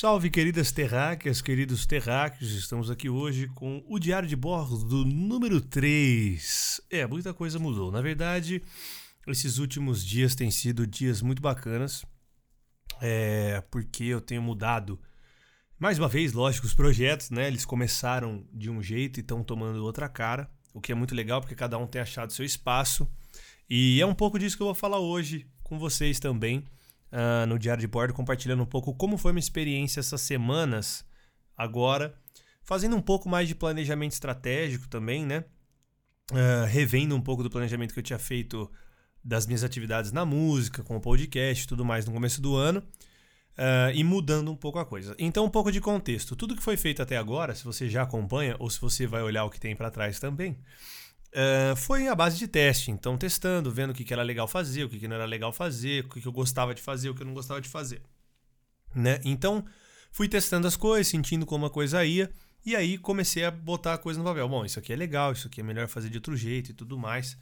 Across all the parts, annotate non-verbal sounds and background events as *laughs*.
Salve, queridas terráqueas, queridos terráqueos, estamos aqui hoje com o Diário de Bordo número 3. É, muita coisa mudou. Na verdade, esses últimos dias têm sido dias muito bacanas, é, porque eu tenho mudado, mais uma vez, lógico, os projetos, né? Eles começaram de um jeito e estão tomando outra cara, o que é muito legal, porque cada um tem achado seu espaço. E é um pouco disso que eu vou falar hoje com vocês também uh, no Diário de Bordo, compartilhando um pouco como foi minha experiência essas semanas agora, fazendo um pouco mais de planejamento estratégico também, né? Uh, revendo um pouco do planejamento que eu tinha feito das minhas atividades na música, com o podcast e tudo mais no começo do ano. Uh, e mudando um pouco a coisa. Então, um pouco de contexto. Tudo que foi feito até agora, se você já acompanha ou se você vai olhar o que tem para trás também, Uh, foi a base de teste, então testando, vendo o que, que era legal fazer, o que, que não era legal fazer, o que, que eu gostava de fazer, o que eu não gostava de fazer. Né? Então, fui testando as coisas, sentindo como a coisa ia, e aí comecei a botar a coisa no papel. Bom, isso aqui é legal, isso aqui é melhor fazer de outro jeito e tudo mais.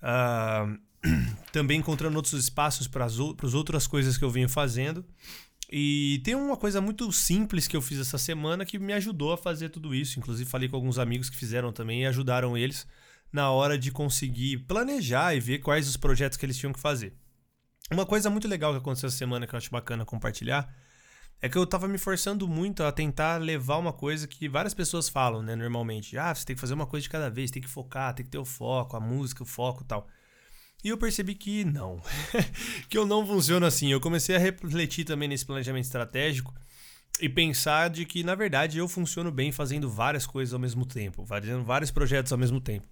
Uh, *clears throat* também encontrando outros espaços para as outras coisas que eu venho fazendo. E tem uma coisa muito simples que eu fiz essa semana que me ajudou a fazer tudo isso. Inclusive, falei com alguns amigos que fizeram também e ajudaram eles na hora de conseguir planejar e ver quais os projetos que eles tinham que fazer. Uma coisa muito legal que aconteceu essa semana que eu acho bacana compartilhar é que eu tava me forçando muito a tentar levar uma coisa que várias pessoas falam, né, normalmente. Ah, você tem que fazer uma coisa de cada vez, tem que focar, tem que ter o foco, a música, o foco tal. E eu percebi que não, *laughs* que eu não funciono assim. Eu comecei a refletir também nesse planejamento estratégico e pensar de que, na verdade, eu funciono bem fazendo várias coisas ao mesmo tempo, fazendo vários projetos ao mesmo tempo.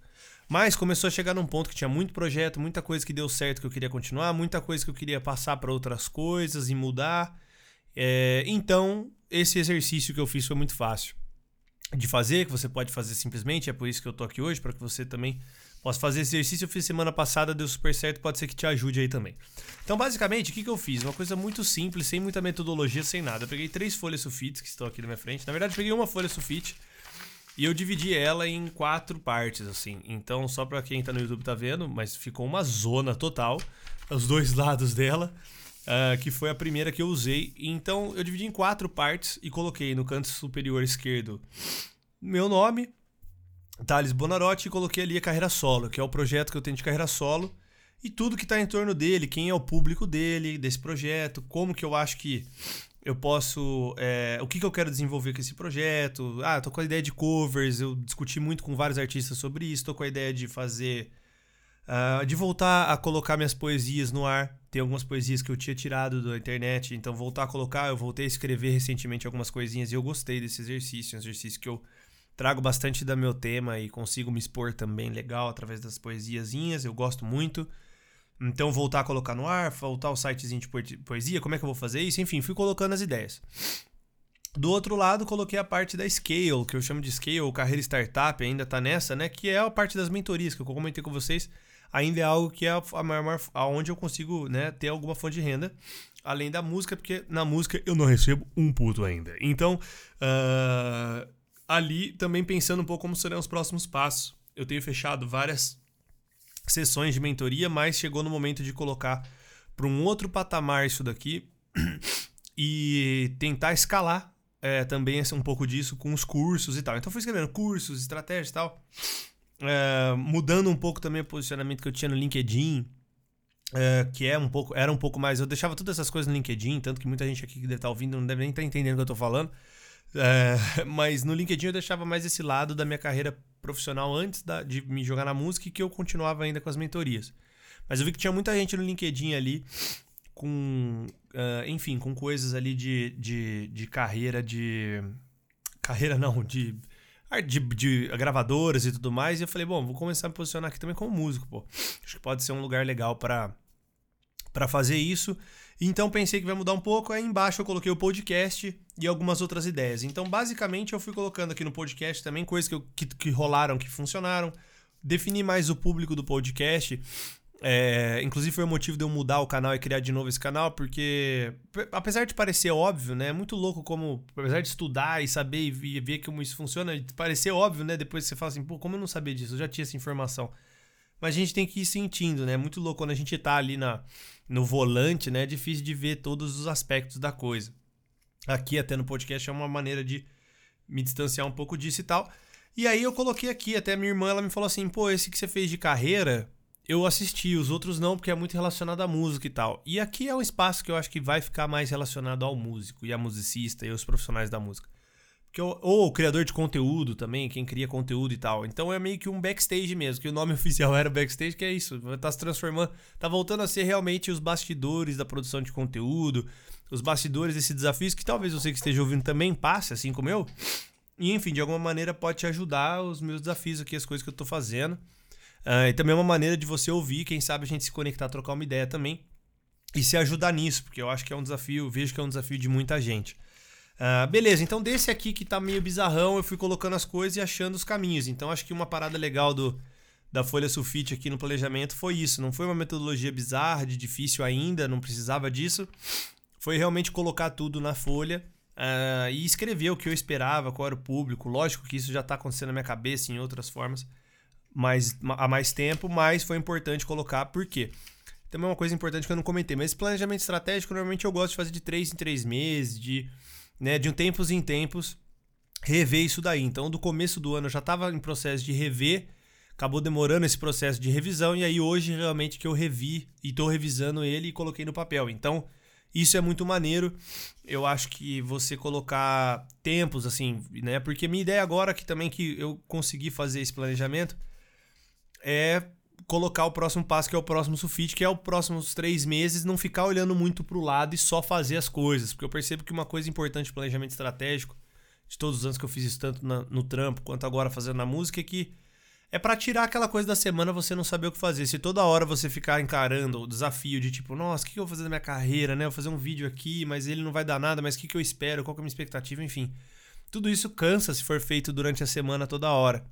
Mas começou a chegar num ponto que tinha muito projeto, muita coisa que deu certo que eu queria continuar, muita coisa que eu queria passar para outras coisas e mudar. É, então, esse exercício que eu fiz foi muito fácil de fazer, que você pode fazer simplesmente, é por isso que eu tô aqui hoje, para que você também possa fazer esse exercício. Eu fiz semana passada, deu super certo, pode ser que te ajude aí também. Então, basicamente, o que, que eu fiz? Uma coisa muito simples, sem muita metodologia, sem nada. Eu peguei três folhas sulfites que estão aqui na minha frente. Na verdade, eu peguei uma folha sulfite e eu dividi ela em quatro partes, assim. Então, só para quem tá no YouTube tá vendo, mas ficou uma zona total, os dois *laughs* lados dela, uh, que foi a primeira que eu usei. Então, eu dividi em quatro partes e coloquei no canto superior esquerdo meu nome, Thales Bonarotti, e coloquei ali a carreira solo, que é o projeto que eu tenho de carreira solo. E tudo que está em torno dele, quem é o público dele, desse projeto, como que eu acho que eu posso. É, o que, que eu quero desenvolver com esse projeto? Ah, tô com a ideia de covers, eu discuti muito com vários artistas sobre isso, tô com a ideia de fazer. Uh, de voltar a colocar minhas poesias no ar. Tem algumas poesias que eu tinha tirado da internet, então voltar a colocar. Eu voltei a escrever recentemente algumas coisinhas e eu gostei desse exercício. Um exercício que eu trago bastante da meu tema e consigo me expor também legal através das poesiazinhas. Eu gosto muito. Então, voltar a colocar no ar, voltar ao sitezinho de poesia, como é que eu vou fazer isso? Enfim, fui colocando as ideias. Do outro lado, coloquei a parte da Scale, que eu chamo de Scale, carreira startup, ainda tá nessa, né? Que é a parte das mentorias, que eu comentei com vocês. Ainda é algo que é a maior, aonde eu consigo né, ter alguma fonte de renda, além da música, porque na música eu não recebo um puto ainda. Então, uh, ali também pensando um pouco como serão os próximos passos. Eu tenho fechado várias sessões de mentoria, mas chegou no momento de colocar para um outro patamar isso daqui *clears throat* e tentar escalar é, também um pouco disso com os cursos e tal. Então fui escrevendo cursos, estratégias e tal, é, mudando um pouco também o posicionamento que eu tinha no LinkedIn, é, que é um pouco, era um pouco mais. Eu deixava todas essas coisas no LinkedIn, tanto que muita gente aqui que deve estar ouvindo não deve nem estar entendendo o que eu estou falando. É, *laughs* mas no LinkedIn eu deixava mais esse lado da minha carreira profissional antes da, de me jogar na música e que eu continuava ainda com as mentorias. Mas eu vi que tinha muita gente no LinkedIn ali com, uh, enfim, com coisas ali de, de, de carreira de. Carreira não, de, de, de gravadoras e tudo mais. E eu falei, bom, vou começar a me posicionar aqui também como músico, pô. Acho que pode ser um lugar legal para para fazer isso. Então pensei que vai mudar um pouco. Aí embaixo eu coloquei o podcast e algumas outras ideias. Então, basicamente, eu fui colocando aqui no podcast também coisas que, eu, que, que rolaram, que funcionaram. Defini mais o público do podcast. É, inclusive foi o motivo de eu mudar o canal e criar de novo esse canal, porque apesar de parecer óbvio, né? É muito louco como, apesar de estudar e saber e ver como isso funciona, parecer óbvio, né? Depois você fala assim, pô, como eu não sabia disso? Eu já tinha essa informação. Mas a gente tem que ir sentindo, né? É muito louco quando a gente tá ali na, no volante, né? É difícil de ver todos os aspectos da coisa. aqui até no podcast é uma maneira de me distanciar um pouco disso e tal. E aí eu coloquei aqui, até minha irmã ela me falou assim: "Pô, esse que você fez de carreira, eu assisti, os outros não, porque é muito relacionado à música e tal". E aqui é um espaço que eu acho que vai ficar mais relacionado ao músico e a musicista e os profissionais da música. Que eu, ou o criador de conteúdo também, quem cria conteúdo e tal. Então é meio que um backstage mesmo, que o nome *laughs* oficial era backstage, que é isso, tá se transformando, tá voltando a ser realmente os bastidores da produção de conteúdo, os bastidores desses desafios que talvez você que esteja ouvindo também passe, assim como eu. E enfim, de alguma maneira pode te ajudar os meus desafios aqui, as coisas que eu tô fazendo. Uh, e também é uma maneira de você ouvir, quem sabe a gente se conectar, trocar uma ideia também. E se ajudar nisso, porque eu acho que é um desafio, vejo que é um desafio de muita gente. Uh, beleza, então desse aqui que tá meio bizarrão, eu fui colocando as coisas e achando os caminhos. Então acho que uma parada legal do, da folha sulfite aqui no planejamento foi isso. Não foi uma metodologia bizarra, de difícil ainda, não precisava disso. Foi realmente colocar tudo na folha uh, e escrever o que eu esperava, qual era o público. Lógico que isso já tá acontecendo na minha cabeça em outras formas mas, há mais tempo, mas foi importante colocar, por quê? Também uma coisa importante que eu não comentei, mas esse planejamento estratégico normalmente eu gosto de fazer de três em três meses, de né, de um tempos em tempos, rever isso daí. Então, do começo do ano eu já estava em processo de rever, acabou demorando esse processo de revisão, e aí hoje realmente que eu revi e estou revisando ele e coloquei no papel. Então, isso é muito maneiro. Eu acho que você colocar tempos, assim, né? Porque minha ideia agora que também que eu consegui fazer esse planejamento é colocar o próximo passo, que é o próximo sulfite, que é os próximos três meses, não ficar olhando muito para o lado e só fazer as coisas. Porque eu percebo que uma coisa importante do planejamento estratégico, de todos os anos que eu fiz isso, tanto na, no trampo quanto agora fazendo na música, é que é para tirar aquela coisa da semana você não saber o que fazer. Se toda hora você ficar encarando o desafio de tipo, nossa, o que eu vou fazer na minha carreira, né? Eu vou fazer um vídeo aqui, mas ele não vai dar nada, mas o que, que eu espero, qual que é a minha expectativa, enfim. Tudo isso cansa se for feito durante a semana toda hora.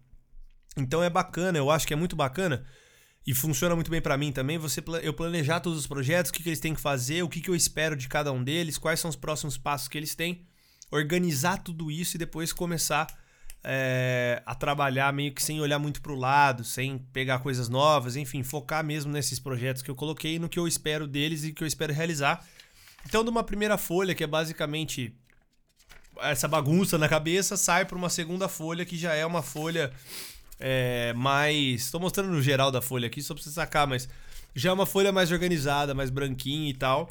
Então é bacana, eu acho que é muito bacana e funciona muito bem para mim também, você eu planejar todos os projetos, o que, que eles têm que fazer, o que, que eu espero de cada um deles, quais são os próximos passos que eles têm, organizar tudo isso e depois começar é, a trabalhar meio que sem olhar muito para o lado, sem pegar coisas novas, enfim, focar mesmo nesses projetos que eu coloquei, no que eu espero deles e que eu espero realizar. Então, de uma primeira folha, que é basicamente essa bagunça na cabeça, sai para uma segunda folha que já é uma folha é. Estou mostrando no geral da folha aqui, só pra você sacar, mas já é uma folha mais organizada, mais branquinha e tal.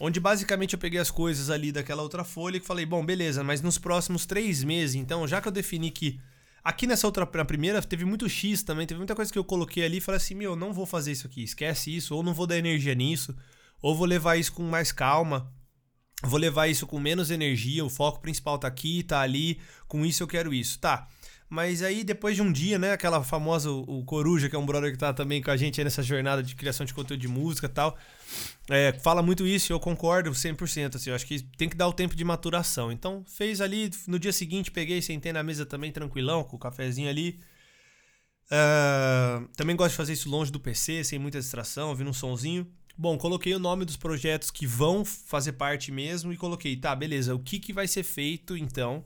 Onde basicamente eu peguei as coisas ali daquela outra folha e falei, bom, beleza, mas nos próximos três meses, então, já que eu defini que. Aqui nessa outra, na primeira, teve muito X também, teve muita coisa que eu coloquei ali e falei assim, meu, não vou fazer isso aqui, esquece isso, ou não vou dar energia nisso, ou vou levar isso com mais calma, vou levar isso com menos energia, o foco principal tá aqui, tá ali, com isso eu quero isso. Tá. Mas aí, depois de um dia, né? Aquela famosa, o Coruja, que é um brother que tá também com a gente nessa jornada de criação de conteúdo de música e tal, é, fala muito isso eu concordo 100%. Assim, eu acho que tem que dar o tempo de maturação. Então, fez ali, no dia seguinte, peguei, sentei na mesa também tranquilão, com o cafezinho ali. Uh, também gosto de fazer isso longe do PC, sem muita distração, ouvindo um sonzinho. Bom, coloquei o nome dos projetos que vão fazer parte mesmo e coloquei, tá, beleza, o que, que vai ser feito então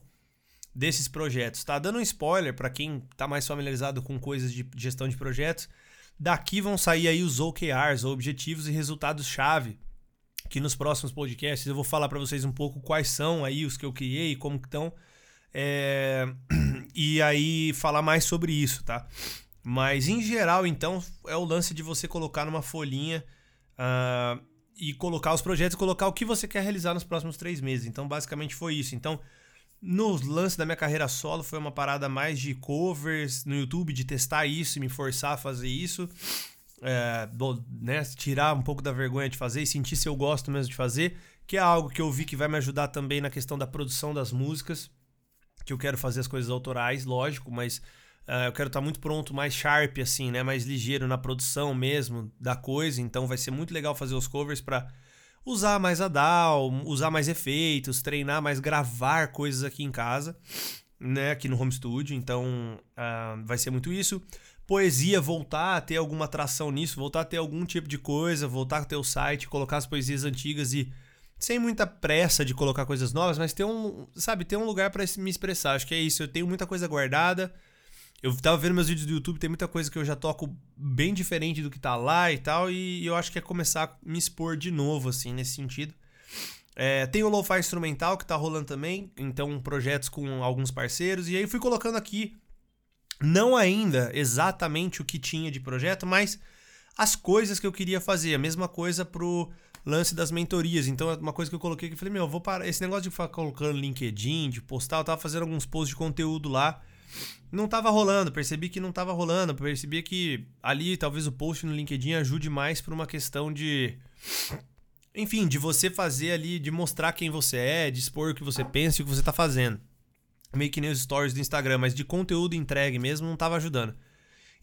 desses projetos. Tá dando um spoiler para quem tá mais familiarizado com coisas de gestão de projetos. Daqui vão sair aí os OKRs, objetivos e resultados-chave, que nos próximos podcasts eu vou falar para vocês um pouco quais são aí os que eu criei, como que estão, é... *clears throat* e aí falar mais sobre isso, tá? Mas em geral, então, é o lance de você colocar numa folhinha uh, e colocar os projetos, colocar o que você quer realizar nos próximos três meses. Então, basicamente foi isso. Então, no lance da minha carreira solo foi uma parada mais de covers no YouTube, de testar isso e me forçar a fazer isso. É, bom, né, tirar um pouco da vergonha de fazer e sentir se eu gosto mesmo de fazer, que é algo que eu vi que vai me ajudar também na questão da produção das músicas, que eu quero fazer as coisas autorais, lógico, mas uh, eu quero estar muito pronto, mais sharp assim, né, mais ligeiro na produção mesmo da coisa, então vai ser muito legal fazer os covers para usar mais a DAW, usar mais efeitos, treinar mais, gravar coisas aqui em casa, né, aqui no home studio. Então, uh, vai ser muito isso. Poesia, voltar a ter alguma atração nisso, voltar a ter algum tipo de coisa, voltar a ter o site, colocar as poesias antigas e sem muita pressa de colocar coisas novas, mas ter um, sabe, ter um lugar para me expressar. Acho que é isso. Eu tenho muita coisa guardada. Eu tava vendo meus vídeos do YouTube, tem muita coisa que eu já toco bem diferente do que tá lá e tal, e eu acho que é começar a me expor de novo, assim, nesse sentido. É, tem o Lo-Fi Instrumental que tá rolando também, então projetos com alguns parceiros. E aí fui colocando aqui, não ainda exatamente o que tinha de projeto, mas as coisas que eu queria fazer. A mesma coisa pro lance das mentorias. Então, é uma coisa que eu coloquei aqui, falei, meu, eu vou parar. Esse negócio de ficar colocando LinkedIn, de postar, eu tava fazendo alguns posts de conteúdo lá. Não tava rolando, percebi que não tava rolando, percebi que ali talvez o post no LinkedIn ajude mais por uma questão de enfim, de você fazer ali, de mostrar quem você é, de expor o que você pensa e o que você tá fazendo. Meio que nem os stories do Instagram, mas de conteúdo entregue mesmo não tava ajudando.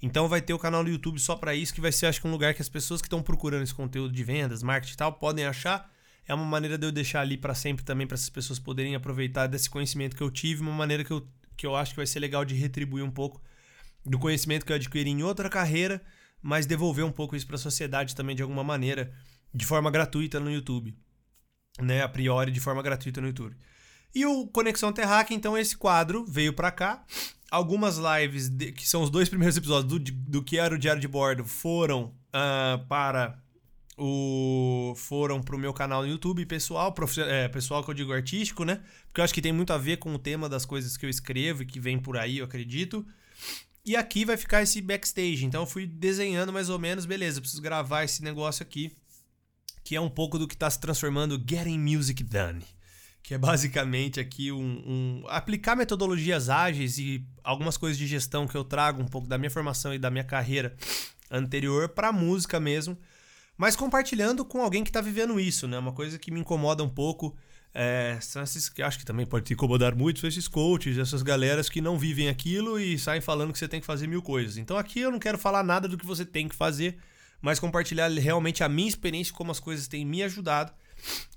Então vai ter o canal do YouTube só para isso, que vai ser acho que um lugar que as pessoas que estão procurando esse conteúdo de vendas, marketing e tal, podem achar. É uma maneira de eu deixar ali para sempre também para essas pessoas poderem aproveitar desse conhecimento que eu tive, uma maneira que eu, que eu acho que vai ser legal de retribuir um pouco do conhecimento que eu adquiri em outra carreira, mas devolver um pouco isso para a sociedade também de alguma maneira de forma gratuita no YouTube. Né, a priori de forma gratuita no YouTube. E o Conexão Terraque, então esse quadro veio para cá. Algumas lives, de, que são os dois primeiros episódios do, do que era o Diário de Bordo, foram uh, para o foram pro meu canal no YouTube pessoal, é, pessoal que eu digo artístico, né? Porque eu acho que tem muito a ver com o tema das coisas que eu escrevo e que vem por aí, eu acredito. E aqui vai ficar esse backstage. Então eu fui desenhando mais ou menos, beleza, preciso gravar esse negócio aqui que é um pouco do que está se transformando Getting Music Done. Que é basicamente aqui um, um, aplicar metodologias ágeis e algumas coisas de gestão que eu trago um pouco da minha formação e da minha carreira anterior para música mesmo, mas compartilhando com alguém que está vivendo isso, né? Uma coisa que me incomoda um pouco. É, esses acho que também pode te incomodar muito, esses coaches, essas galeras que não vivem aquilo e saem falando que você tem que fazer mil coisas. Então aqui eu não quero falar nada do que você tem que fazer mas compartilhar realmente a minha experiência, como as coisas têm me ajudado.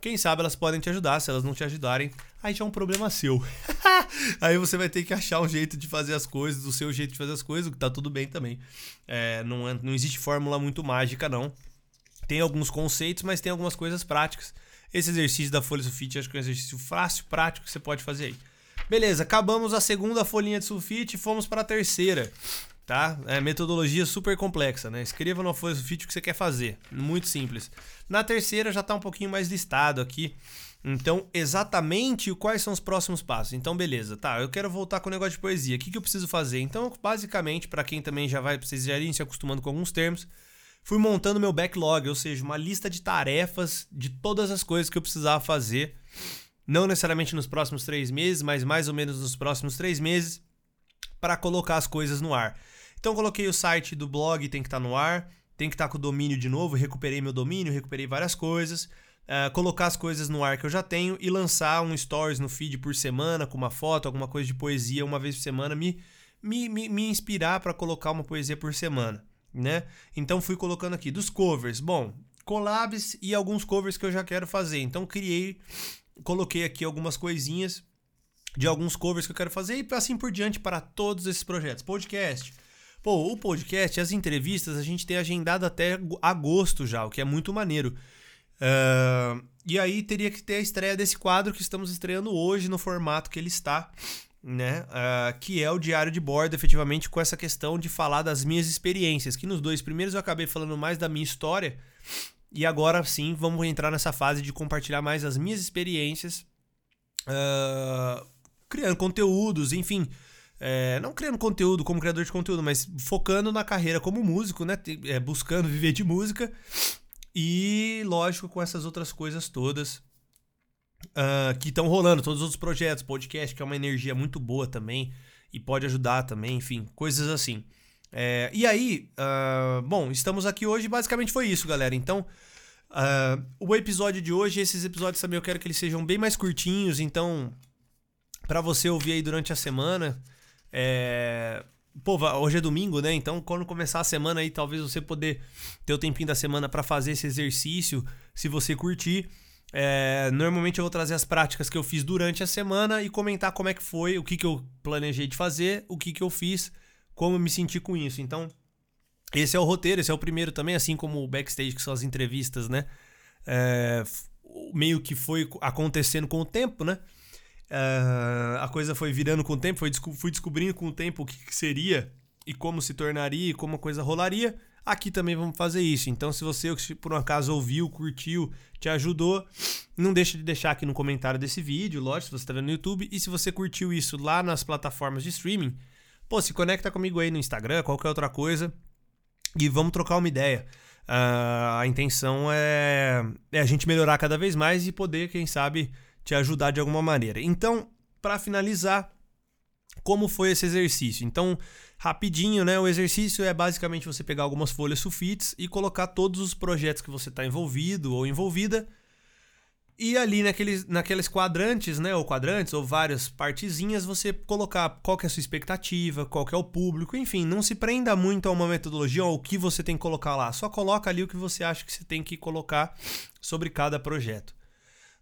Quem sabe elas podem te ajudar, se elas não te ajudarem, aí já é um problema seu. *laughs* aí você vai ter que achar um jeito de fazer as coisas, do seu jeito de fazer as coisas, o que tá tudo bem também. É, não, é, não existe fórmula muito mágica, não. Tem alguns conceitos, mas tem algumas coisas práticas. Esse exercício da folha sulfite acho que é um exercício fácil, prático que você pode fazer aí. Beleza, acabamos a segunda folhinha de sulfite e fomos para a terceira tá? É metodologia super complexa, né? Escreva no folha sulfite o que você quer fazer, muito simples. Na terceira já está um pouquinho mais listado aqui. Então, exatamente quais são os próximos passos. Então, beleza, tá? Eu quero voltar com o negócio de poesia. O que, que eu preciso fazer? Então, basicamente, para quem também já vai, vocês já irem se acostumando com alguns termos, fui montando meu backlog, ou seja, uma lista de tarefas de todas as coisas que eu precisava fazer. Não necessariamente nos próximos três meses, mas mais ou menos nos próximos três meses, para colocar as coisas no ar. Então coloquei o site do blog, tem que estar tá no ar, tem que estar tá com o domínio de novo, recuperei meu domínio, recuperei várias coisas. Uh, colocar as coisas no ar que eu já tenho e lançar um stories no feed por semana com uma foto, alguma coisa de poesia uma vez por semana, me, me, me, me inspirar para colocar uma poesia por semana, né? Então fui colocando aqui dos covers. Bom, collabs e alguns covers que eu já quero fazer. Então criei, coloquei aqui algumas coisinhas de alguns covers que eu quero fazer e assim por diante para todos esses projetos. Podcast, Pô, o podcast, as entrevistas, a gente tem agendado até agosto já, o que é muito maneiro. Uh, e aí teria que ter a estreia desse quadro que estamos estreando hoje no formato que ele está, né? Uh, que é o diário de bordo, efetivamente, com essa questão de falar das minhas experiências. Que nos dois primeiros eu acabei falando mais da minha história. E agora sim, vamos entrar nessa fase de compartilhar mais as minhas experiências, uh, criando conteúdos, enfim é, não criando conteúdo como criador de conteúdo, mas focando na carreira como músico, né? É, buscando viver de música. E, lógico, com essas outras coisas todas uh, que estão rolando, todos os outros projetos, podcast, que é uma energia muito boa também e pode ajudar também, enfim, coisas assim. É, e aí, uh, bom, estamos aqui hoje, basicamente foi isso, galera. Então, uh, o episódio de hoje, esses episódios também eu quero que eles sejam bem mais curtinhos, então, para você ouvir aí durante a semana. É... Pô, hoje é domingo, né? Então, quando começar a semana aí, talvez você poder ter o tempinho da semana para fazer esse exercício, se você curtir. É, normalmente eu vou trazer as práticas que eu fiz durante a semana e comentar como é que foi, o que, que eu planejei de fazer, o que, que eu fiz, como eu me senti com isso. Então, esse é o roteiro, esse é o primeiro também, assim como o backstage, que são as entrevistas, né? É, meio que foi acontecendo com o tempo, né? Uh, a coisa foi virando com o tempo, foi, fui descobrindo com o tempo o que, que seria e como se tornaria e como a coisa rolaria. Aqui também vamos fazer isso. Então, se você por um acaso ouviu, curtiu, te ajudou, não deixa de deixar aqui no comentário desse vídeo, lógico, se você está vendo no YouTube. E se você curtiu isso lá nas plataformas de streaming, pô, se conecta comigo aí no Instagram, qualquer outra coisa, e vamos trocar uma ideia. Uh, a intenção é, é a gente melhorar cada vez mais e poder, quem sabe, te ajudar de alguma maneira. Então, para finalizar, como foi esse exercício? Então, rapidinho, né? O exercício é basicamente você pegar algumas folhas sulfites e colocar todos os projetos que você está envolvido ou envolvida. E ali naqueles, naqueles quadrantes, né? Ou quadrantes, ou várias partezinhas, você colocar qual que é a sua expectativa, qual que é o público, enfim, não se prenda muito a uma metodologia ou o que você tem que colocar lá. Só coloca ali o que você acha que você tem que colocar sobre cada projeto.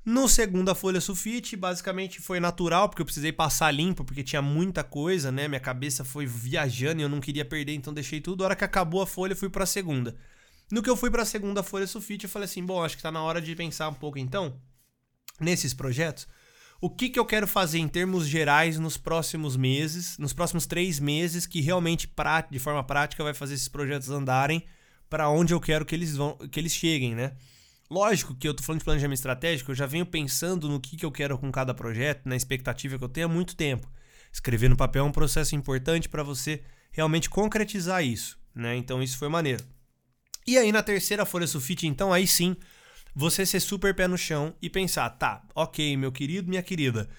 No segunda folha sulfite, basicamente foi natural, porque eu precisei passar limpo, porque tinha muita coisa, né? Minha cabeça foi viajando e eu não queria perder, então deixei tudo. A hora que acabou a folha, fui para a segunda. No que eu fui para a segunda folha sulfite, eu falei assim: bom, acho que tá na hora de pensar um pouco então nesses projetos. O que, que eu quero fazer em termos gerais nos próximos meses, nos próximos três meses, que realmente de forma prática vai fazer esses projetos andarem para onde eu quero que eles vão, que eles cheguem, né? Lógico que eu tô falando de planejamento estratégico, eu já venho pensando no que, que eu quero com cada projeto, na expectativa que eu tenho há muito tempo. Escrever no papel é um processo importante para você realmente concretizar isso, né? Então isso foi maneiro. E aí na terceira folha sulfite, então aí sim, você ser super pé no chão e pensar, tá, ok, meu querido, minha querida,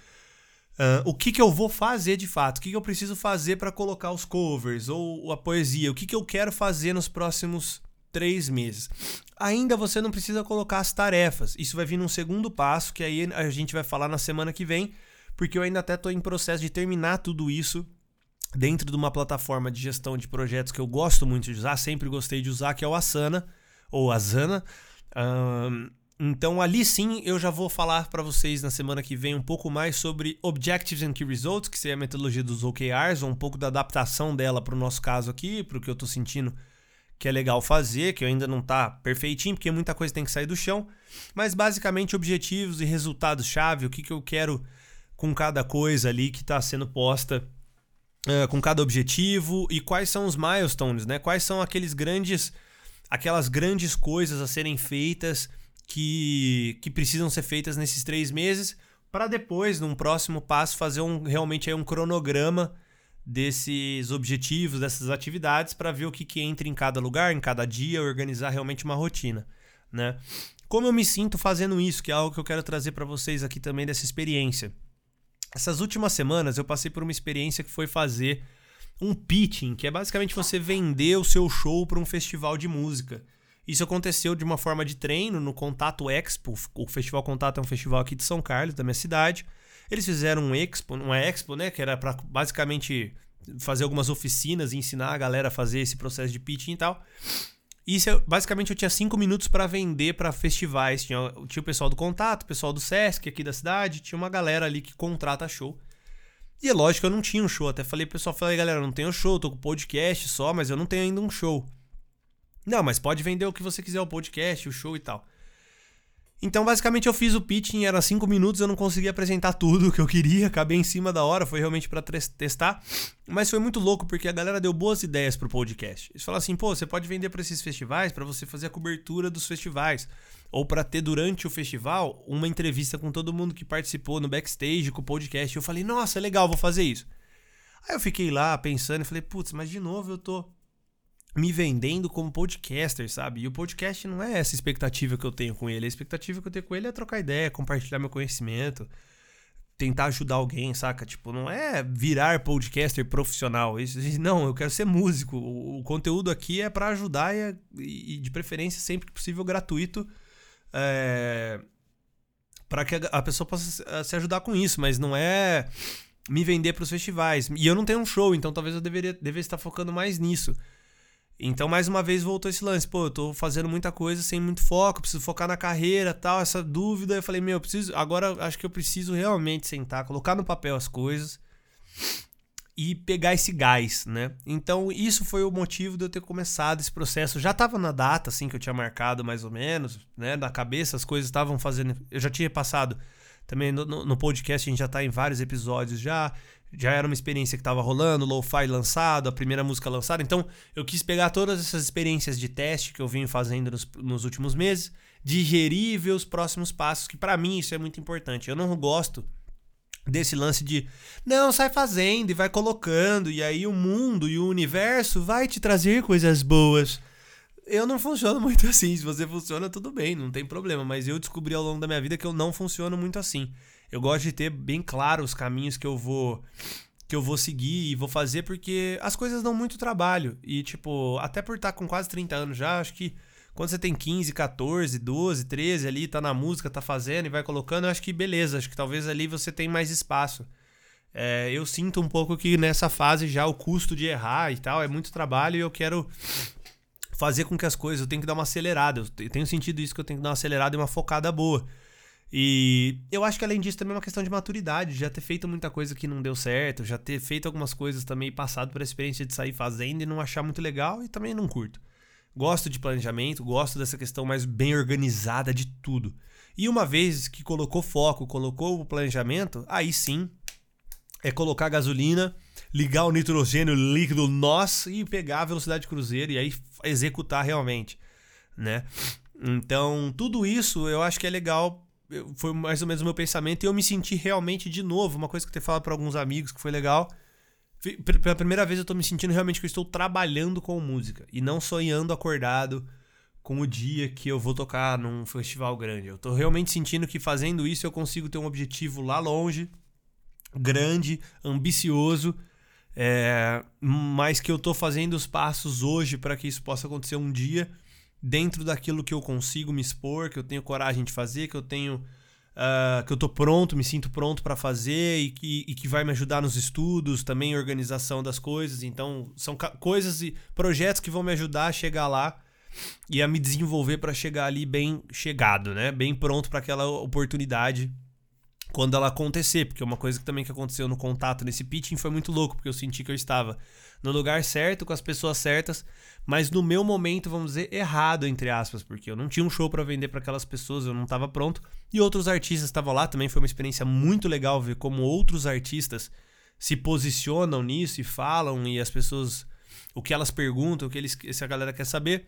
uh, o que, que eu vou fazer de fato? O que, que eu preciso fazer para colocar os covers ou a poesia? O que, que eu quero fazer nos próximos três meses. Ainda você não precisa colocar as tarefas. Isso vai vir num segundo passo, que aí a gente vai falar na semana que vem, porque eu ainda até estou em processo de terminar tudo isso dentro de uma plataforma de gestão de projetos que eu gosto muito de usar, sempre gostei de usar, que é o Asana, ou Asana. Um, então ali sim eu já vou falar para vocês na semana que vem um pouco mais sobre Objectives and Key Results, que seria a metodologia dos OKRs, ou um pouco da adaptação dela para o nosso caso aqui, para o que eu estou sentindo que é legal fazer, que ainda não está perfeitinho, porque muita coisa tem que sair do chão, mas basicamente objetivos e resultados-chave, o que, que eu quero com cada coisa ali que está sendo posta, uh, com cada objetivo e quais são os milestones, né? Quais são aqueles grandes, aquelas grandes coisas a serem feitas que, que precisam ser feitas nesses três meses, para depois, num próximo passo, fazer um realmente aí um cronograma desses objetivos, dessas atividades, para ver o que, que entra em cada lugar, em cada dia, organizar realmente uma rotina. Né? Como eu me sinto fazendo isso, que é algo que eu quero trazer para vocês aqui também dessa experiência. Essas últimas semanas eu passei por uma experiência que foi fazer um pitching, que é basicamente você vender o seu show para um festival de música. Isso aconteceu de uma forma de treino no Contato Expo. O Festival Contato é um festival aqui de São Carlos, da minha cidade. Eles fizeram um expo, uma expo, né, que era para basicamente fazer algumas oficinas e ensinar a galera a fazer esse processo de pitching e tal. E isso, basicamente eu tinha cinco minutos para vender para festivais. Tinha, tinha o pessoal do contato, o pessoal do Sesc aqui da cidade, tinha uma galera ali que contrata show. E é lógico, eu não tinha um show. Até falei pro pessoal, falei, galera, não tenho show, tô com podcast só, mas eu não tenho ainda um show. Não, mas pode vender o que você quiser, o podcast, o show e tal. Então, basicamente, eu fiz o pitching, era cinco minutos, eu não consegui apresentar tudo *laughs* o que eu queria, acabei em cima da hora, foi realmente para testar. Mas foi muito louco, porque a galera deu boas ideias pro podcast. Eles falaram assim, pô, você pode vender para esses festivais para você fazer a cobertura dos festivais. Ou para ter durante o festival uma entrevista com todo mundo que participou no backstage com o podcast. Eu falei, nossa, legal, vou fazer isso. Aí eu fiquei lá pensando e falei, putz, mas de novo eu tô me vendendo como podcaster, sabe? E o podcast não é essa expectativa que eu tenho com ele. A expectativa que eu tenho com ele é trocar ideia, compartilhar meu conhecimento, tentar ajudar alguém, saca? Tipo, não é virar podcaster profissional. Não, eu quero ser músico. O, conteúdo aqui é para ajudar e, e, de preferência, sempre que possível, gratuito. É, para que a pessoa possa se ajudar com isso, mas não é me vender para os festivais. E eu não tenho um show, então talvez eu deveria, deveria estar focando mais nisso. Então, mais uma vez, voltou esse lance. Pô, eu tô fazendo muita coisa sem muito foco, preciso focar na carreira tal, essa dúvida. Eu falei, meu, eu preciso. Agora acho que eu preciso realmente sentar, colocar no papel as coisas e pegar esse gás, né? Então, isso foi o motivo de eu ter começado esse processo. Já tava na data, assim, que eu tinha marcado mais ou menos, né? Na cabeça, as coisas estavam fazendo. Eu já tinha passado Também no, no podcast a gente já tá em vários episódios já. Já era uma experiência que tava rolando, lo-fi lançado, a primeira música lançada. Então eu quis pegar todas essas experiências de teste que eu vim fazendo nos, nos últimos meses, digerir e ver os próximos passos, que para mim isso é muito importante. Eu não gosto desse lance de não, sai fazendo e vai colocando, e aí o mundo e o universo vai te trazer coisas boas. Eu não funciono *laughs* muito assim. Se você funciona, tudo bem, não tem problema. Mas eu descobri ao longo da minha vida que eu não funciono muito assim. Eu gosto de ter bem claro os caminhos que eu vou que eu vou seguir e vou fazer porque as coisas dão muito trabalho. E tipo, até por estar com quase 30 anos já, acho que quando você tem 15, 14, 12, 13 ali, tá na música, tá fazendo e vai colocando, eu acho que beleza, acho que talvez ali você tem mais espaço. É, eu sinto um pouco que nessa fase já o custo de errar e tal é muito trabalho e eu quero fazer com que as coisas, eu tenho que dar uma acelerada. Eu tenho sentido isso que eu tenho que dar uma acelerada e uma focada boa. E eu acho que além disso também é uma questão de maturidade, já ter feito muita coisa que não deu certo, já ter feito algumas coisas também e passado por a experiência de sair fazendo e não achar muito legal e também não curto. Gosto de planejamento, gosto dessa questão mais bem organizada de tudo. E uma vez que colocou foco, colocou o planejamento, aí sim é colocar gasolina, ligar o nitrogênio líquido nós e pegar a velocidade de cruzeiro e aí executar realmente, né? Então, tudo isso eu acho que é legal. Foi mais ou menos o meu pensamento e eu me senti realmente de novo, uma coisa que eu tenho falado para alguns amigos que foi legal pela primeira vez eu tô me sentindo realmente que eu estou trabalhando com música e não sonhando acordado com o dia que eu vou tocar num festival grande. Eu tô realmente sentindo que fazendo isso eu consigo ter um objetivo lá longe, grande, ambicioso, é, mas que eu tô fazendo os passos hoje para que isso possa acontecer um dia dentro daquilo que eu consigo me expor, que eu tenho coragem de fazer, que eu tenho uh, que eu tô pronto, me sinto pronto para fazer e que, e que vai me ajudar nos estudos, também organização das coisas. Então, são coisas e projetos que vão me ajudar a chegar lá e a me desenvolver para chegar ali bem chegado, né? Bem pronto para aquela oportunidade quando ela acontecer, porque uma coisa que também que aconteceu no contato nesse pitching foi muito louco, porque eu senti que eu estava no lugar certo, com as pessoas certas, mas no meu momento, vamos dizer, errado, entre aspas, porque eu não tinha um show para vender para aquelas pessoas, eu não estava pronto, e outros artistas estavam lá, também foi uma experiência muito legal ver como outros artistas se posicionam nisso e falam, e as pessoas, o que elas perguntam, o que eles, se a galera quer saber.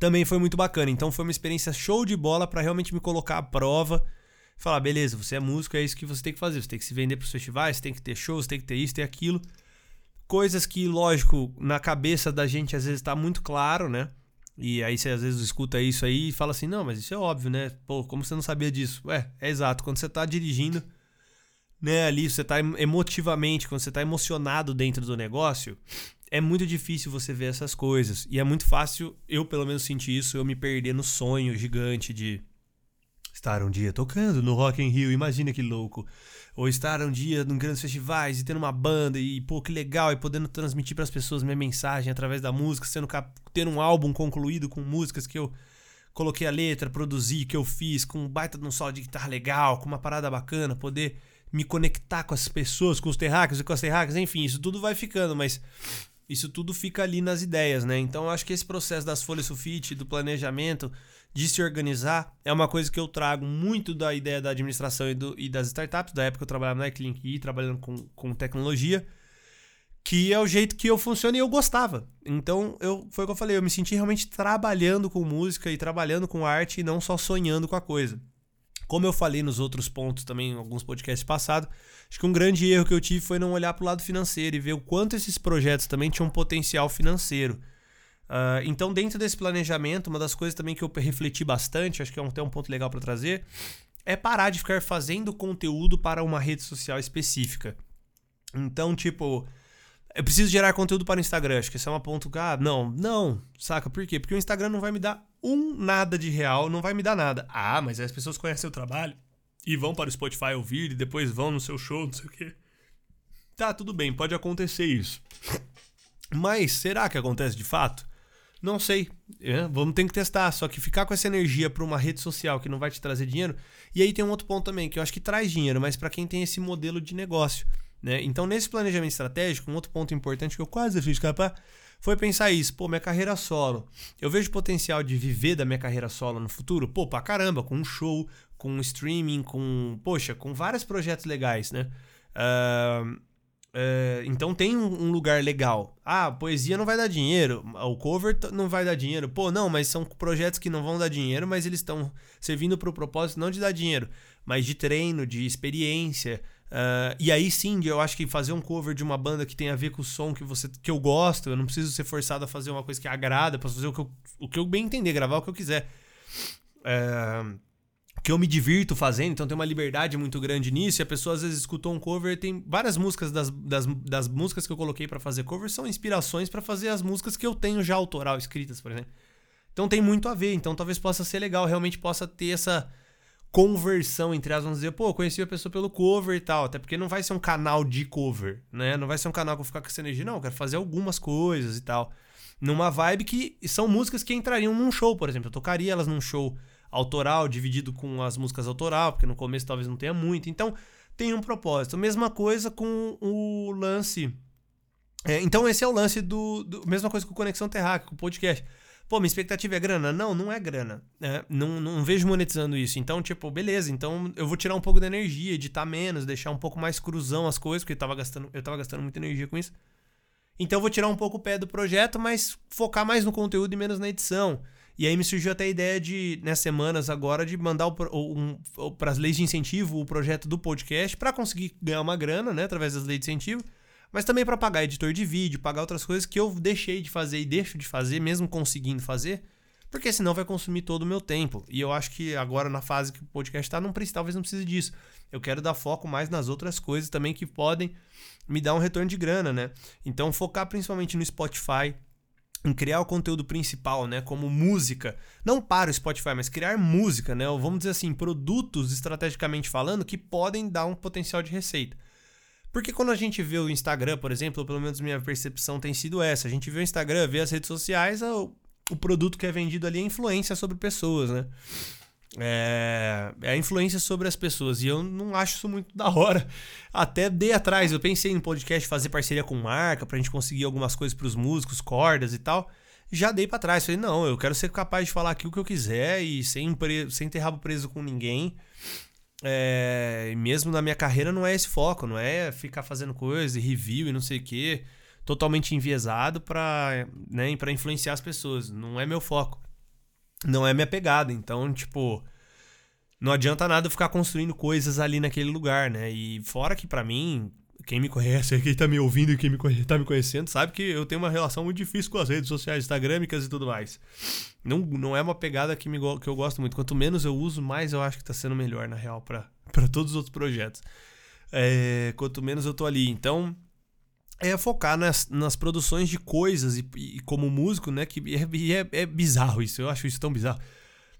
Também foi muito bacana. Então foi uma experiência show de bola para realmente me colocar à prova falar, beleza, você é músico, é isso que você tem que fazer. Você tem que se vender para os festivais, tem que ter shows, tem que ter isso, tem aquilo. Coisas que, lógico, na cabeça da gente às vezes está muito claro, né? E aí você às vezes escuta isso aí e fala assim, não, mas isso é óbvio, né? Pô, como você não sabia disso? Ué, é exato. Quando você está dirigindo, né, ali, você está emotivamente, quando você está emocionado dentro do negócio, é muito difícil você ver essas coisas. E é muito fácil, eu pelo menos senti isso, eu me perder no sonho gigante de estar um dia tocando no Rock in Rio, imagina que louco. Ou estar um dia em grandes festivais e tendo uma banda e, pô, que legal, e podendo transmitir para as pessoas minha mensagem através da música, sendo tendo um álbum concluído com músicas que eu coloquei a letra, produzi, que eu fiz, com um baita de um solo de guitarra legal, com uma parada bacana, poder me conectar com as pessoas, com os terráqueos e com as terráqueas, enfim, isso tudo vai ficando, mas isso tudo fica ali nas ideias, né? Então eu acho que esse processo das folhas sulfite, do planejamento, de se organizar, é uma coisa que eu trago muito da ideia da administração e, do, e das startups, da época que eu trabalhava na Eclink e trabalhando com, com tecnologia, que é o jeito que eu funciono e eu gostava. Então, eu, foi o que eu falei, eu me senti realmente trabalhando com música e trabalhando com arte e não só sonhando com a coisa. Como eu falei nos outros pontos também, em alguns podcasts passados, acho que um grande erro que eu tive foi não olhar para o lado financeiro e ver o quanto esses projetos também tinham potencial financeiro. Uh, então, dentro desse planejamento, uma das coisas também que eu refleti bastante, acho que é até um ponto legal para trazer, é parar de ficar fazendo conteúdo para uma rede social específica. Então, tipo, eu preciso gerar conteúdo para o Instagram. Acho que esse é uma ponto. Ah, não, não, saca? Por quê? Porque o Instagram não vai me dar um nada de real, não vai me dar nada. Ah, mas as pessoas conhecem o trabalho e vão para o Spotify ouvir e depois vão no seu show, não sei o quê. Tá, tudo bem, pode acontecer isso. Mas será que acontece de fato? Não sei. É, vamos ter que testar. Só que ficar com essa energia para uma rede social que não vai te trazer dinheiro. E aí tem um outro ponto também, que eu acho que traz dinheiro, mas para quem tem esse modelo de negócio. Né? Então, nesse planejamento estratégico, um outro ponto importante que eu quase fiz escapar foi pensar isso. Pô, minha carreira solo. Eu vejo potencial de viver da minha carreira solo no futuro? Pô, pra caramba, com um show, com streaming, com. Poxa, com vários projetos legais, né? Uh, uh, então tem um, lugar legal. Ah, poesia não vai dar dinheiro, o cover não vai dar dinheiro. Pô, não, mas são projetos que não vão dar dinheiro, mas eles estão servindo para o propósito não de dar dinheiro, mas de treino, de experiência. Uh, e aí sim, eu acho que fazer um cover de uma banda que tem a ver com o som que você que eu gosto, eu não preciso ser forçado a fazer uma coisa que agrada, posso fazer o que eu, o que eu bem entender, gravar o que eu quiser. Uh, que eu me divirto fazendo, então tem uma liberdade muito grande nisso. E a pessoa às vezes escutou um cover, tem várias músicas das, das, das músicas que eu coloquei para fazer cover são inspirações para fazer as músicas que eu tenho já autoral escritas, por exemplo. Então tem muito a ver, então talvez possa ser legal, realmente possa ter essa conversão entre as vamos dizer, pô, conheci a pessoa pelo cover e tal, até porque não vai ser um canal de cover, né? Não vai ser um canal que eu ficar com essa energia, não, eu quero fazer algumas coisas e tal. Numa vibe que são músicas que entrariam num show, por exemplo, eu tocaria elas num show autoral, dividido com as músicas autoral, porque no começo talvez não tenha muito. Então, tem um propósito. Mesma coisa com o lance. É, então, esse é o lance do, do, Mesma coisa com Conexão Terráquea, com o podcast. Pô, minha expectativa é grana? Não, não é grana. É, não, não vejo monetizando isso. Então, tipo, beleza. Então eu vou tirar um pouco da energia, editar menos, deixar um pouco mais cruzão as coisas, porque eu tava gastando, eu tava gastando muita energia com isso. Então eu vou tirar um pouco o pé do projeto, mas focar mais no conteúdo e menos na edição. E aí me surgiu até a ideia de, nessas semanas agora, de mandar um, para as leis de incentivo o projeto do podcast para conseguir ganhar uma grana, né, através das leis de incentivo mas também para pagar editor de vídeo, pagar outras coisas que eu deixei de fazer e deixo de fazer, mesmo conseguindo fazer, porque senão vai consumir todo o meu tempo. E eu acho que agora, na fase que o podcast está, não precisa, talvez não precise disso. Eu quero dar foco mais nas outras coisas também que podem me dar um retorno de grana, né? Então, focar principalmente no Spotify, em criar o conteúdo principal, né, como música, não para o Spotify, mas criar música, né, ou vamos dizer assim, produtos estrategicamente falando que podem dar um potencial de receita. Porque quando a gente vê o Instagram, por exemplo, ou pelo menos minha percepção tem sido essa, a gente vê o Instagram, vê as redes sociais, o, produto que é vendido ali é influência sobre pessoas, né? É, é, a influência sobre as pessoas. E eu não acho isso muito *laughs* da hora. Até dei atrás. Eu pensei em podcast fazer parceria com marca pra gente conseguir algumas coisas pros músicos, cordas e tal. Já dei para trás. Falei, não, eu quero ser capaz de falar aqui o que eu quiser e sem, sem ter rabo preso com ninguém é, mesmo na minha carreira não é esse foco, não é ficar fazendo coisa e review e não sei o que, totalmente enviesado para né, pra influenciar as pessoas. Não é meu foco. Não é minha pegada. Então, tipo, não adianta nada ficar construindo coisas ali naquele lugar, né? E fora que para mim, quem me conhece, quem tá me ouvindo e quem me tá me conhecendo, sabe que eu tenho uma relação muito difícil com as redes sociais, instagramicas e tudo mais. Não, não é uma pegada que, me, que eu gosto muito. Quanto menos eu uso, mais eu acho que tá sendo melhor, na real, para todos os outros projetos. É, quanto menos eu tô ali. Então, é focar nas, nas produções de coisas e, e como músico, né? Que é, é, é bizarro isso, eu acho isso tão bizarro.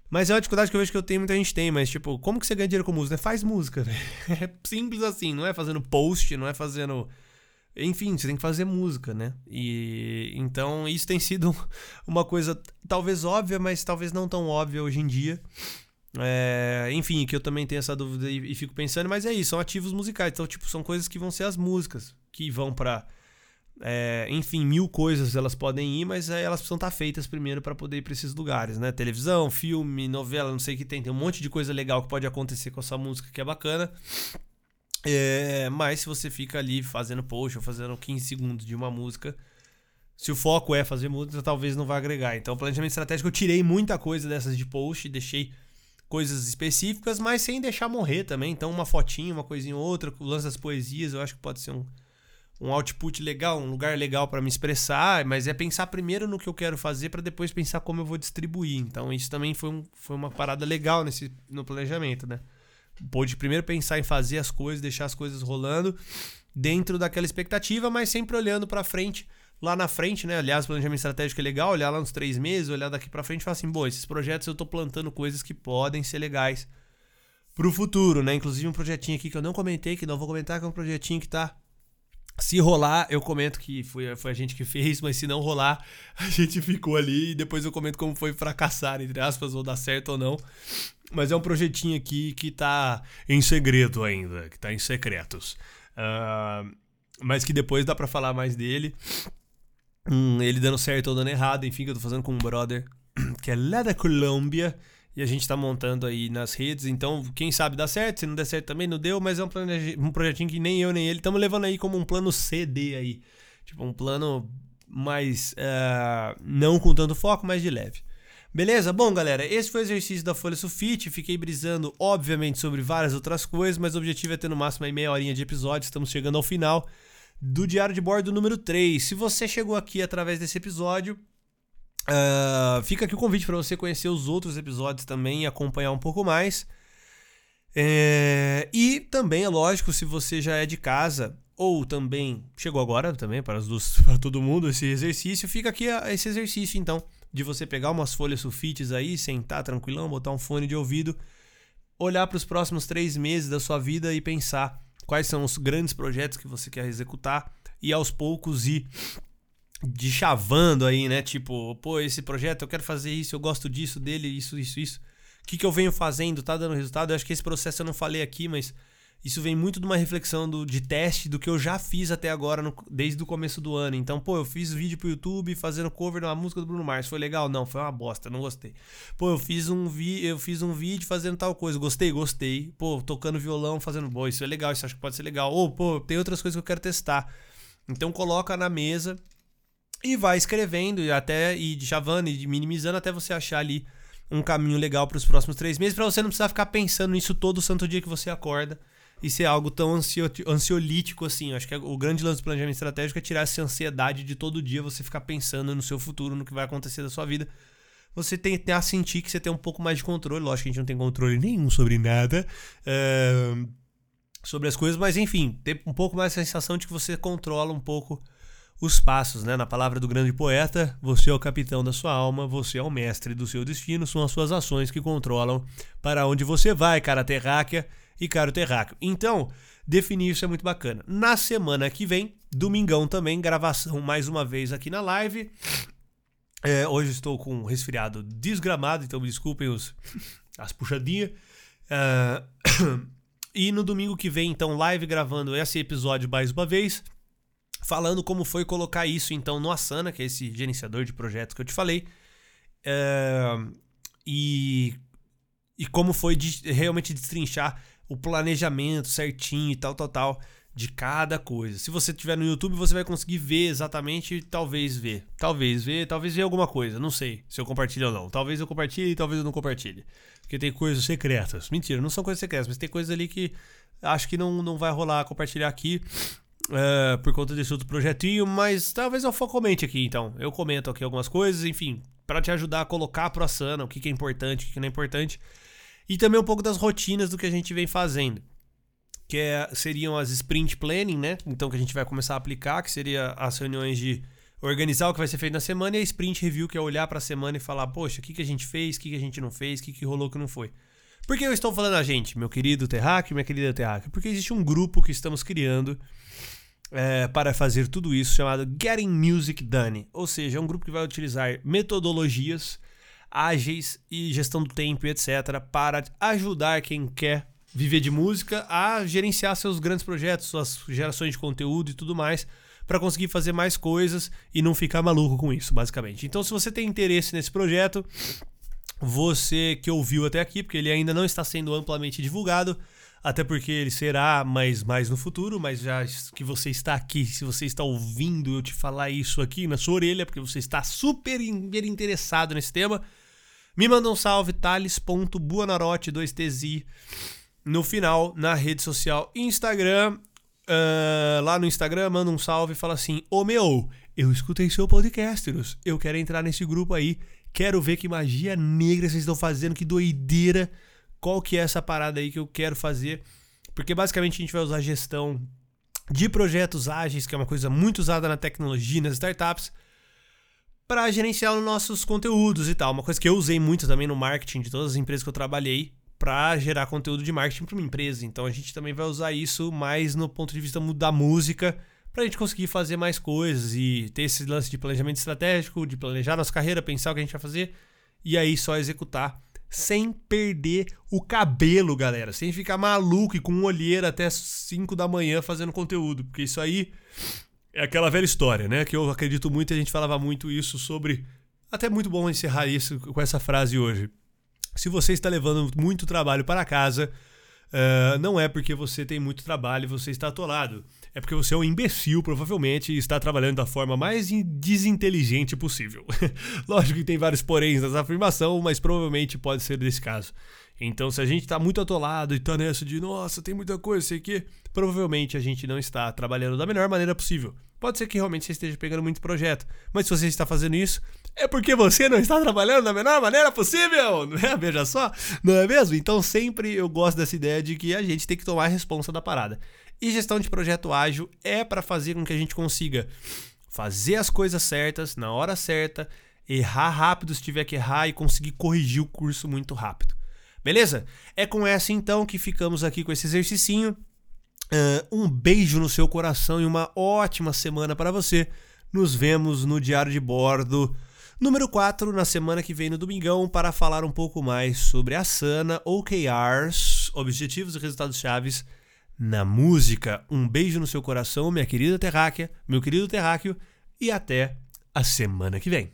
Mas é uma dificuldade que eu vejo que eu tenho, muita gente tem, mas tipo, como que você ganha dinheiro com música? Faz música. *laughs* É simples assim, não é fazendo post, não é fazendo. Enfim, você tem que fazer música, né? E então isso tem sido *laughs* uma coisa talvez óbvia, mas talvez não tão óbvia hoje em dia. É, enfim, que eu também tenho essa dúvida e, e, fico pensando, mas é isso, são ativos musicais. Então, tipo, são coisas que vão ser as músicas que vão para é, enfim, mil coisas elas podem ir, mas elas precisam estar feitas primeiro para poder ir para esses lugares, né? Televisão, filme, novela, não sei o que tem. Tem um monte de coisa legal que pode acontecer com essa música que é bacana. É, mas se você fica ali fazendo post ou fazendo 15 segundos de uma música, se o foco é fazer música, talvez não vá agregar. Então, planejamento estratégico, eu tirei muita coisa dessas de post, deixei coisas específicas, mas sem deixar morrer também. Então, uma fotinha, uma coisinha ou outra, o lance das poesias, eu acho que pode ser um um output legal, um lugar legal para me expressar, mas é pensar primeiro no que eu quero fazer para depois pensar como eu vou distribuir. Então isso também foi, um, foi uma parada legal nesse no planejamento, né? Pôde primeiro pensar em fazer as coisas, deixar as coisas rolando dentro daquela expectativa, mas sempre olhando para frente, lá na frente, né? Aliás, planejamento estratégico é legal, olhar lá nos três meses, olhar daqui para frente e falar assim, bom, esses projetos eu tô plantando coisas que podem ser legais pro futuro, né? Inclusive um projetinho aqui que eu não comentei, que não vou comentar, que é um projetinho que tá se rolar, eu comento que foi, foi a gente que fez, mas se não rolar, *laughs* a gente ficou ali e depois eu comento como foi fracassar, entre aspas, ou dar certo ou não. Mas é um projetinho aqui que tá em segredo ainda, que tá em secretos. Uh, mas que depois dá para falar mais dele. Hum, ele dando certo ou dando errado, enfim, que eu tô fazendo com um brother *clears throat* que é lá da Colômbia. E a gente está montando aí nas redes. Então, quem sabe dá certo. Se não der certo também, não deu. Mas é um, um projetinho que nem eu nem ele estamos levando aí como um plano CD aí. Tipo, um plano mais. Uh, não com tanto foco, mas de leve. Beleza? Bom, galera, esse foi o exercício da folha sulfite. Fiquei brisando, obviamente, sobre várias outras coisas, mas o objetivo é ter no máximo aí meia horinha de episódio. Estamos chegando ao final do Diário de Bordo número 3. Se você chegou aqui através desse episódio, uh, fica aqui o convite para você conhecer os outros episódios também e acompanhar um pouco mais. É, e também, é lógico, se você já é de casa ou também chegou agora também para, os, *laughs* para todo mundo esse exercício, fica aqui esse exercício então de você pegar umas folhas sulfites aí, sentar tranquilão, botar um fone de ouvido, olhar para os próximos três meses da sua vida e pensar quais são os grandes projetos que você quer executar e aos poucos ir de chavando aí, né? Tipo, pô, esse projeto eu quero fazer isso, eu gosto disso, dele, isso, isso, isso. O que, que eu venho fazendo? Tá dando resultado? Eu acho que esse processo eu não falei aqui, mas isso vem muito de uma reflexão do, de teste do que eu já fiz até agora, no, desde o começo do ano. Então, pô, eu fiz vídeo pro YouTube fazendo cover de uma música do Bruno Mars. Foi legal? Não, foi uma bosta, não gostei. Pô, eu fiz um, vi, eu fiz um vídeo fazendo tal coisa. Gostei, gostei. Pô, tocando violão, fazendo. Pô, isso é legal, isso acho que pode ser legal. Ou, pô, tem outras coisas que eu quero testar. Então, coloca na mesa e vai escrevendo e até e chavando e minimizando até você achar ali um caminho legal para os próximos três meses, para você não precisar ficar pensando nisso todo santo dia que você acorda e ser algo tão ansio, ansiolítico assim. Eu acho que é o grande lance do planejamento estratégico é tirar essa ansiedade de todo dia você ficar pensando no seu futuro, no que vai acontecer da sua vida. Você tem, tem a sentir que você tem um pouco mais de controle. Lógico que a gente não tem controle nenhum sobre nada. Uh, sobre as coisas, mas enfim, ter um pouco mais a sensação de que você controla um pouco os passos, né? Na palavra do grande poeta, você é o capitão da sua alma, você é o mestre do seu destino, são as suas ações que controlam para onde você vai, cara terráquea e caro terráqueo. Então, definir isso é muito bacana. Na semana que vem, domingão também, gravação mais uma vez aqui na live. É, hoje estou com um resfriado desgramado, então me desculpem os, as puxadinhas. É, *coughs* e no domingo que vem, então, live gravando esse episódio mais uma vez, falando como foi colocar isso, então, no Asana, que é esse gerenciador de projetos que eu te falei. É, e, e como foi de, realmente destrinchar o planejamento certinho e tal, tal, tal de cada coisa. Se você tiver no YouTube, você vai conseguir ver exatamente, talvez ver, talvez ver, talvez ver alguma coisa, não sei se eu compartilho ou não. Talvez eu compartilhe, talvez eu não compartilhe. Porque tem coisas secretas. Mentira, não são coisas secretas, mas tem coisas ali que acho que não, não vai rolar compartilhar aqui. Uh, por conta desse outro projetinho, mas talvez eu comente aqui então. Eu comento aqui algumas coisas, enfim, para te ajudar a colocar pro Asana o que, que é importante, o que, que não é importante. E também um pouco das rotinas do que a gente vem fazendo. Que é, seriam as sprint planning, né? Então que a gente vai começar a aplicar, que seria as reuniões de organizar o que vai ser feito na semana e a sprint review, que é olhar para a semana e falar, poxa, o que, que a gente fez, o que, que a gente não fez, o que, que rolou, que não foi. Por que eu estou falando a gente, meu querido Terráqueo, minha querida Terráqueo? Porque existe um grupo que estamos criando é, para fazer tudo isso chamado Getting Music Done. Ou seja, é um grupo que vai utilizar metodologias ágeis e gestão do tempo, etc., para ajudar quem quer viver de música a gerenciar seus grandes projetos, suas gerações de conteúdo e tudo mais, para conseguir fazer mais coisas e não ficar maluco com isso, basicamente. Então, se você tem interesse nesse projeto, você que ouviu até aqui, porque ele ainda não está sendo amplamente divulgado, até porque ele será mais, mais no futuro, mas já que você está aqui, se você está ouvindo eu te falar isso aqui na sua orelha, porque você está super interessado nesse tema, me manda um salve, thales.buanarote, 2TZ, no final, na rede social Instagram. Uh, lá no Instagram, manda um salve e fala assim: Ô meu, eu escutei seu podcast, eu quero entrar nesse grupo aí, quero ver que magia negra vocês estão fazendo, que doideira, qual que é essa parada aí que eu quero fazer. Porque basicamente a gente vai usar gestão de projetos ágeis, que é uma coisa muito usada na tecnologia, nas startups, para gerenciar os nossos conteúdos e tal. Uma coisa que eu usei muito também no marketing de todas as empresas que eu trabalhei para gerar conteúdo de marketing para uma empresa. Então a gente também vai usar isso mais no ponto de vista da música para a gente conseguir fazer mais coisas e ter esse lance de planejamento estratégico, de planejar nossa carreira, pensar o que a gente vai fazer e aí só executar sem perder o cabelo, galera, sem ficar maluco e com um olheira até 5 da manhã fazendo conteúdo, porque isso aí é aquela velha história, né? Que eu acredito muito, a gente falava muito isso sobre. Até muito bom encerrar isso com essa frase hoje. Se você está levando muito trabalho para casa, uh, não é porque você tem muito trabalho e você está atolado. É porque você é um imbecil, provavelmente, e está trabalhando da forma mais desinteligente possível. *laughs* Lógico que tem vários poréns nessa afirmação, mas provavelmente pode ser desse caso. Então, se a gente está muito atolado e está nessa de, nossa, tem muita coisa, sei que, provavelmente a gente não está trabalhando da melhor maneira possível. Pode ser que realmente você esteja pegando muito projeto, mas se você está fazendo isso, é porque você não está trabalhando da melhor maneira possível, não é? Veja só, não é mesmo? Então, sempre eu gosto dessa ideia de que a gente tem que tomar a responsa da parada. E gestão de projeto ágil é para fazer com que a gente consiga fazer as coisas certas na hora certa, errar rápido se tiver que errar e conseguir corrigir o curso muito rápido. Beleza? É com essa então que ficamos aqui com esse exercicinho. Um beijo no seu coração e uma ótima semana para você. Nos vemos no Diário de Bordo número 4 na semana que vem no domingão para falar um pouco mais sobre a Sana OKRs, Objetivos e Resultados Chaves na música. Um beijo no seu coração, minha querida terráquea, meu querido terráqueo e até a semana que vem.